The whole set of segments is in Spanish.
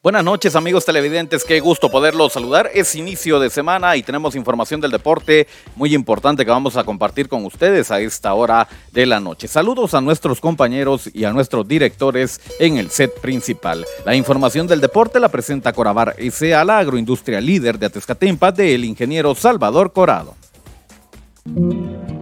Buenas noches amigos televidentes, qué gusto poderlos saludar. Es inicio de semana y tenemos información del deporte muy importante que vamos a compartir con ustedes a esta hora de la noche. Saludos a nuestros compañeros y a nuestros directores en el set principal. La información del deporte la presenta Corabar S.A., la agroindustria líder de Atezcatempa del ingeniero Salvador Corado.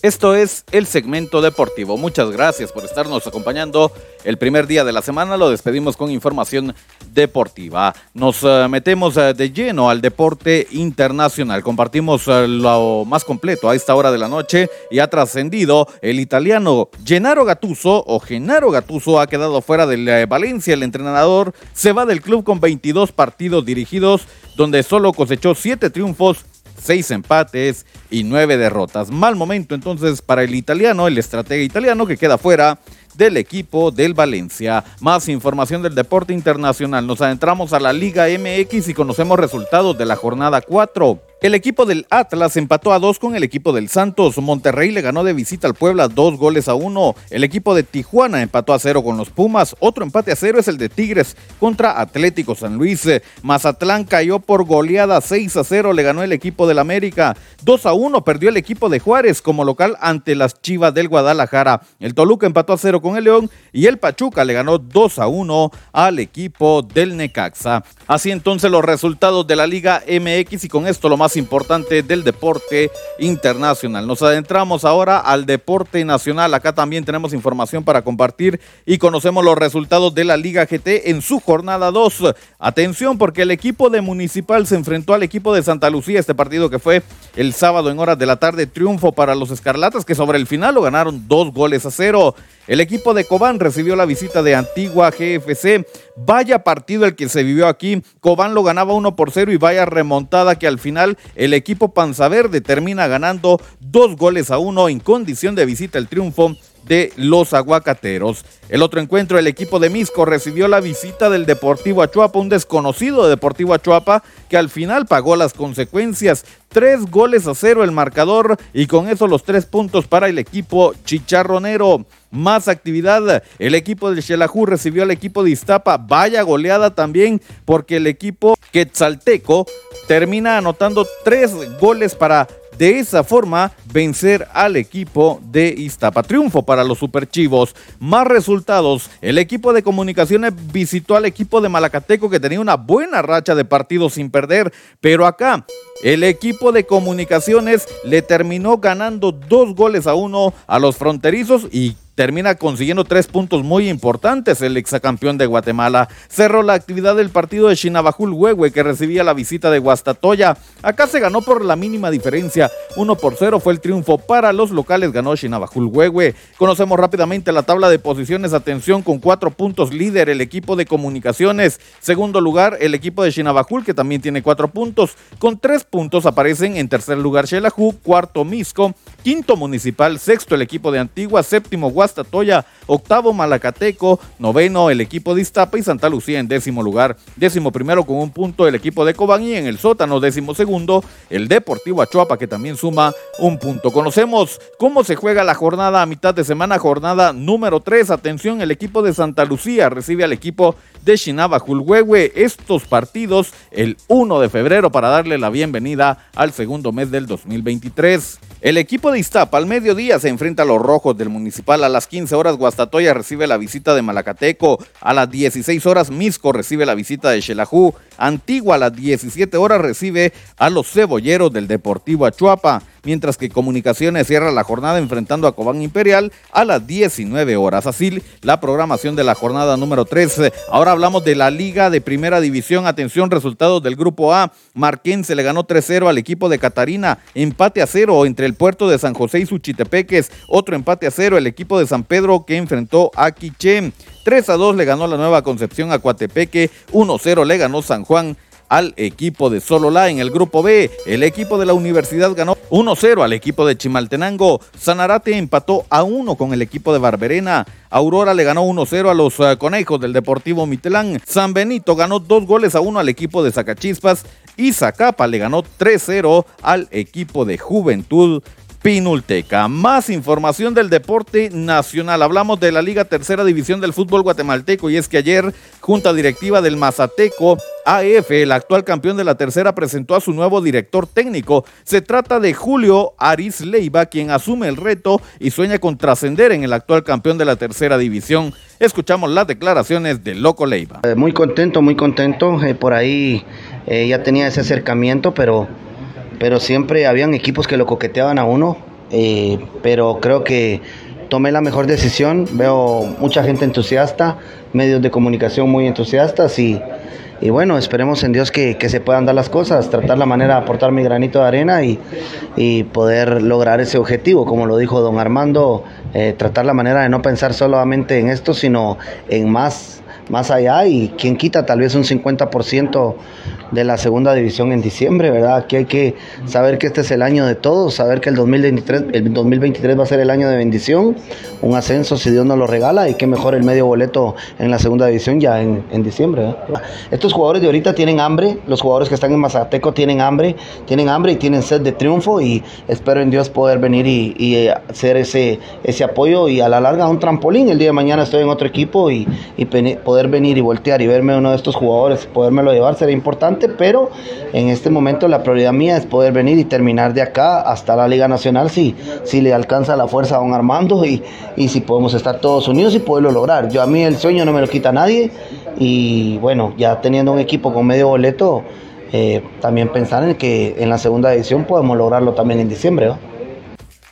Esto es el segmento deportivo. Muchas gracias por estarnos acompañando el primer día de la semana. Lo despedimos con información deportiva. Nos uh, metemos uh, de lleno al deporte internacional. Compartimos uh, lo más completo a esta hora de la noche y ha trascendido el italiano Gennaro Gattuso o Gennaro Gattuso ha quedado fuera del Valencia. El entrenador se va del club con 22 partidos dirigidos donde solo cosechó 7 triunfos seis empates y nueve derrotas. Mal momento entonces para el italiano, el estratega italiano que queda fuera del equipo del Valencia. Más información del deporte internacional. Nos adentramos a la Liga MX y conocemos resultados de la jornada 4. El equipo del Atlas empató a dos con el equipo del Santos. Monterrey le ganó de visita al Puebla dos goles a uno. El equipo de Tijuana empató a cero con los Pumas. Otro empate a cero es el de Tigres contra Atlético San Luis. Mazatlán cayó por goleada 6 a 0. Le ganó el equipo del América. 2 a 1 perdió el equipo de Juárez como local ante las Chivas del Guadalajara. El Toluca empató a cero con el León y el Pachuca le ganó 2 a 1 al equipo del Necaxa. Así entonces los resultados de la Liga MX y con esto lo más importante del deporte internacional. Nos adentramos ahora al deporte nacional. Acá también tenemos información para compartir y conocemos los resultados de la Liga GT en su jornada 2. Atención porque el equipo de Municipal se enfrentó al equipo de Santa Lucía, este partido que fue el sábado en horas de la tarde, triunfo para los Escarlatas que sobre el final lo ganaron dos goles a cero. El equipo de Cobán recibió la visita de Antigua GFC. Vaya partido el que se vivió aquí. Cobán lo ganaba 1 por 0 y vaya remontada que al final el equipo Panzaverde termina ganando dos goles a uno en condición de visita el triunfo de los aguacateros. El otro encuentro, el equipo de Misco recibió la visita del Deportivo Achuapa, un desconocido de Deportivo Achuapa que al final pagó las consecuencias. Tres goles a cero el marcador y con eso los tres puntos para el equipo chicharronero. Más actividad, el equipo de Xelajú recibió al equipo de Iztapa. Vaya goleada también porque el equipo quetzalteco termina anotando tres goles para de esa forma vencer al equipo de Iztapa. Triunfo para los Superchivos. Más resultados. El equipo de comunicaciones visitó al equipo de Malacateco que tenía una buena racha de partidos sin perder. Pero acá el equipo de comunicaciones le terminó ganando dos goles a uno a los fronterizos y termina consiguiendo tres puntos muy importantes el exacampeón de Guatemala. Cerró la actividad del partido de Chinabajul Huehue que recibía la visita de Guastatoya. Acá se ganó por la mínima diferencia. 1 por 0 fue el triunfo para los locales, ganó Chinabajul Huehue. Conocemos rápidamente la tabla de posiciones. Atención, con cuatro puntos líder el equipo de comunicaciones. Segundo lugar, el equipo de Chinabajul que también tiene cuatro puntos. Con tres puntos aparecen en tercer lugar Xelajú, cuarto Misco, quinto Municipal, sexto el equipo de Antigua, séptimo Guastatoya, octavo Malacateco, noveno el equipo de Iztapa y Santa Lucía en décimo lugar, décimo primero con un punto el equipo de Cobán y en el sótano décimo segundo el Deportivo Achuapa que también suma un punto. Conocemos cómo se juega la jornada a mitad de semana, jornada número 3. Atención, el equipo de Santa Lucía recibe al equipo de Shinaba Julhuehue estos partidos el 1 de febrero para darle la bienvenida al segundo mes del 2023. El equipo de Iztapa al mediodía se enfrenta a los rojos del municipal. A las 15 horas Guastatoya recibe la visita de Malacateco. A las 16 horas Misco recibe la visita de Xelajú. Antigua a las 17 horas recibe a los cebolleros del Deportivo Achuapa. Mientras que Comunicaciones cierra la jornada enfrentando a Cobán Imperial a las 19 horas. Así la programación de la jornada número 3. Ahora hablamos de la Liga de Primera División. Atención, resultados del Grupo A. Marquense le ganó 3-0 al equipo de Catarina. Empate a cero entre el puerto de San José y Suchitepeques. Otro empate a cero el equipo de San Pedro que enfrentó a Quiché. 3 a 2 le ganó la Nueva Concepción a Coatepeque. 1-0 le ganó San Juan al equipo de Solola en el grupo B. El equipo de la universidad ganó 1-0 al equipo de Chimaltenango. Sanarate empató a 1 con el equipo de Barberena. Aurora le ganó 1-0 a los uh, conejos del Deportivo Mitelán. San Benito ganó 2 goles a 1 al equipo de Zacachispas. Y Zacapa le ganó 3-0 al equipo de Juventud Pinulteca. Más información del deporte nacional. Hablamos de la Liga Tercera División del Fútbol Guatemalteco y es que ayer Junta Directiva del Mazateco AF, el actual campeón de la tercera, presentó a su nuevo director técnico. Se trata de Julio Aris Leiva, quien asume el reto y sueña con trascender en el actual campeón de la tercera división. Escuchamos las declaraciones de Loco Leiva. Eh, muy contento, muy contento. Eh, por ahí eh, ya tenía ese acercamiento, pero pero siempre habían equipos que lo coqueteaban a uno, eh, pero creo que tomé la mejor decisión, veo mucha gente entusiasta, medios de comunicación muy entusiastas y, y bueno, esperemos en Dios que, que, se puedan dar las cosas, tratar la manera de aportar mi granito de arena y, y poder lograr ese objetivo, como lo dijo don Armando, eh, tratar la manera de no pensar solamente en esto, sino en más, más allá y quien quita tal vez un 50% de la segunda división en diciembre, ¿verdad? Aquí hay que saber que este es el año de todos, saber que el 2023, el 2023 va a ser el año de bendición, un ascenso si Dios nos lo regala y que mejor el medio boleto en la segunda división ya en, en diciembre. Estos jugadores de ahorita tienen hambre, los jugadores que están en Mazateco tienen hambre, tienen hambre y tienen sed de triunfo y espero en Dios poder venir y, y hacer ese, ese apoyo y a la larga un trampolín. El día de mañana estoy en otro equipo y, y poder venir y voltear y verme uno de estos jugadores, podérmelo llevar será importante pero en este momento la prioridad mía es poder venir y terminar de acá hasta la Liga Nacional si, si le alcanza la fuerza a don Armando y, y si podemos estar todos unidos y poderlo lograr. Yo a mí el sueño no me lo quita nadie y bueno, ya teniendo un equipo con medio boleto, eh, también pensar en que en la segunda edición podemos lograrlo también en diciembre.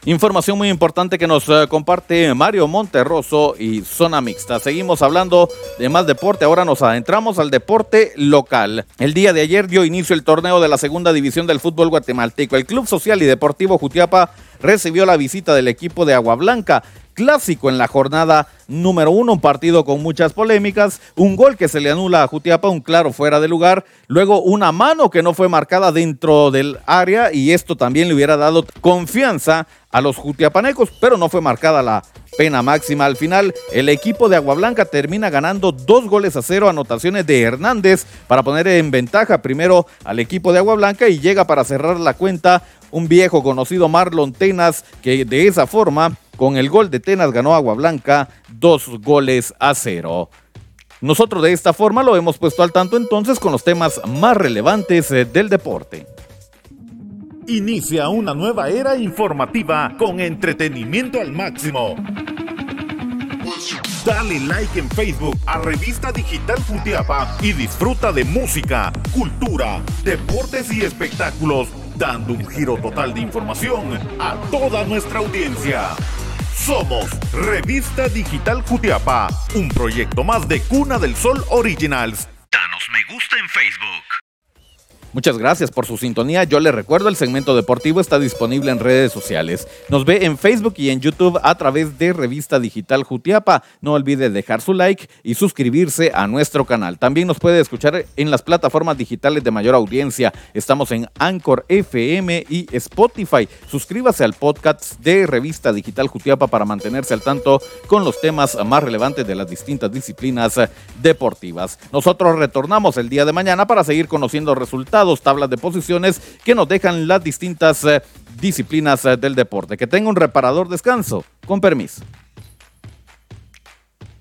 Información muy importante que nos uh, comparte Mario Monterroso y Zona Mixta. Seguimos hablando de más deporte. Ahora nos adentramos al deporte local. El día de ayer dio inicio el torneo de la segunda división del fútbol guatemalteco. El Club Social y Deportivo Jutiapa recibió la visita del equipo de Agua Blanca clásico en la jornada número uno, un partido con muchas polémicas, un gol que se le anula a Jutiapa, un claro fuera de lugar, luego una mano que no fue marcada dentro del área y esto también le hubiera dado confianza a los jutiapanecos, pero no fue marcada la pena máxima. Al final, el equipo de Agua Blanca termina ganando dos goles a cero, anotaciones de Hernández para poner en ventaja primero al equipo de Agua Blanca y llega para cerrar la cuenta un viejo conocido Marlon Tenas, que de esa forma con el gol de Tenas ganó Agua Blanca dos goles a cero. Nosotros de esta forma lo hemos puesto al tanto entonces con los temas más relevantes eh, del deporte. Inicia una nueva era informativa con entretenimiento al máximo. Dale like en Facebook a Revista Digital Futiapa y disfruta de música, cultura, deportes y espectáculos, dando un giro total de información a toda nuestra audiencia. Somos Revista Digital Jutiapa, un proyecto más de Cuna del Sol Originals. Danos me gusta en Facebook. Muchas gracias por su sintonía. Yo le recuerdo, el segmento deportivo está disponible en redes sociales. Nos ve en Facebook y en YouTube a través de Revista Digital Jutiapa. No olvide dejar su like y suscribirse a nuestro canal. También nos puede escuchar en las plataformas digitales de mayor audiencia. Estamos en Anchor FM y Spotify. Suscríbase al podcast de Revista Digital Jutiapa para mantenerse al tanto con los temas más relevantes de las distintas disciplinas deportivas. Nosotros retornamos el día de mañana para seguir conociendo resultados tablas de posiciones que nos dejan las distintas eh, disciplinas eh, del deporte. Que tenga un reparador descanso. Con permiso.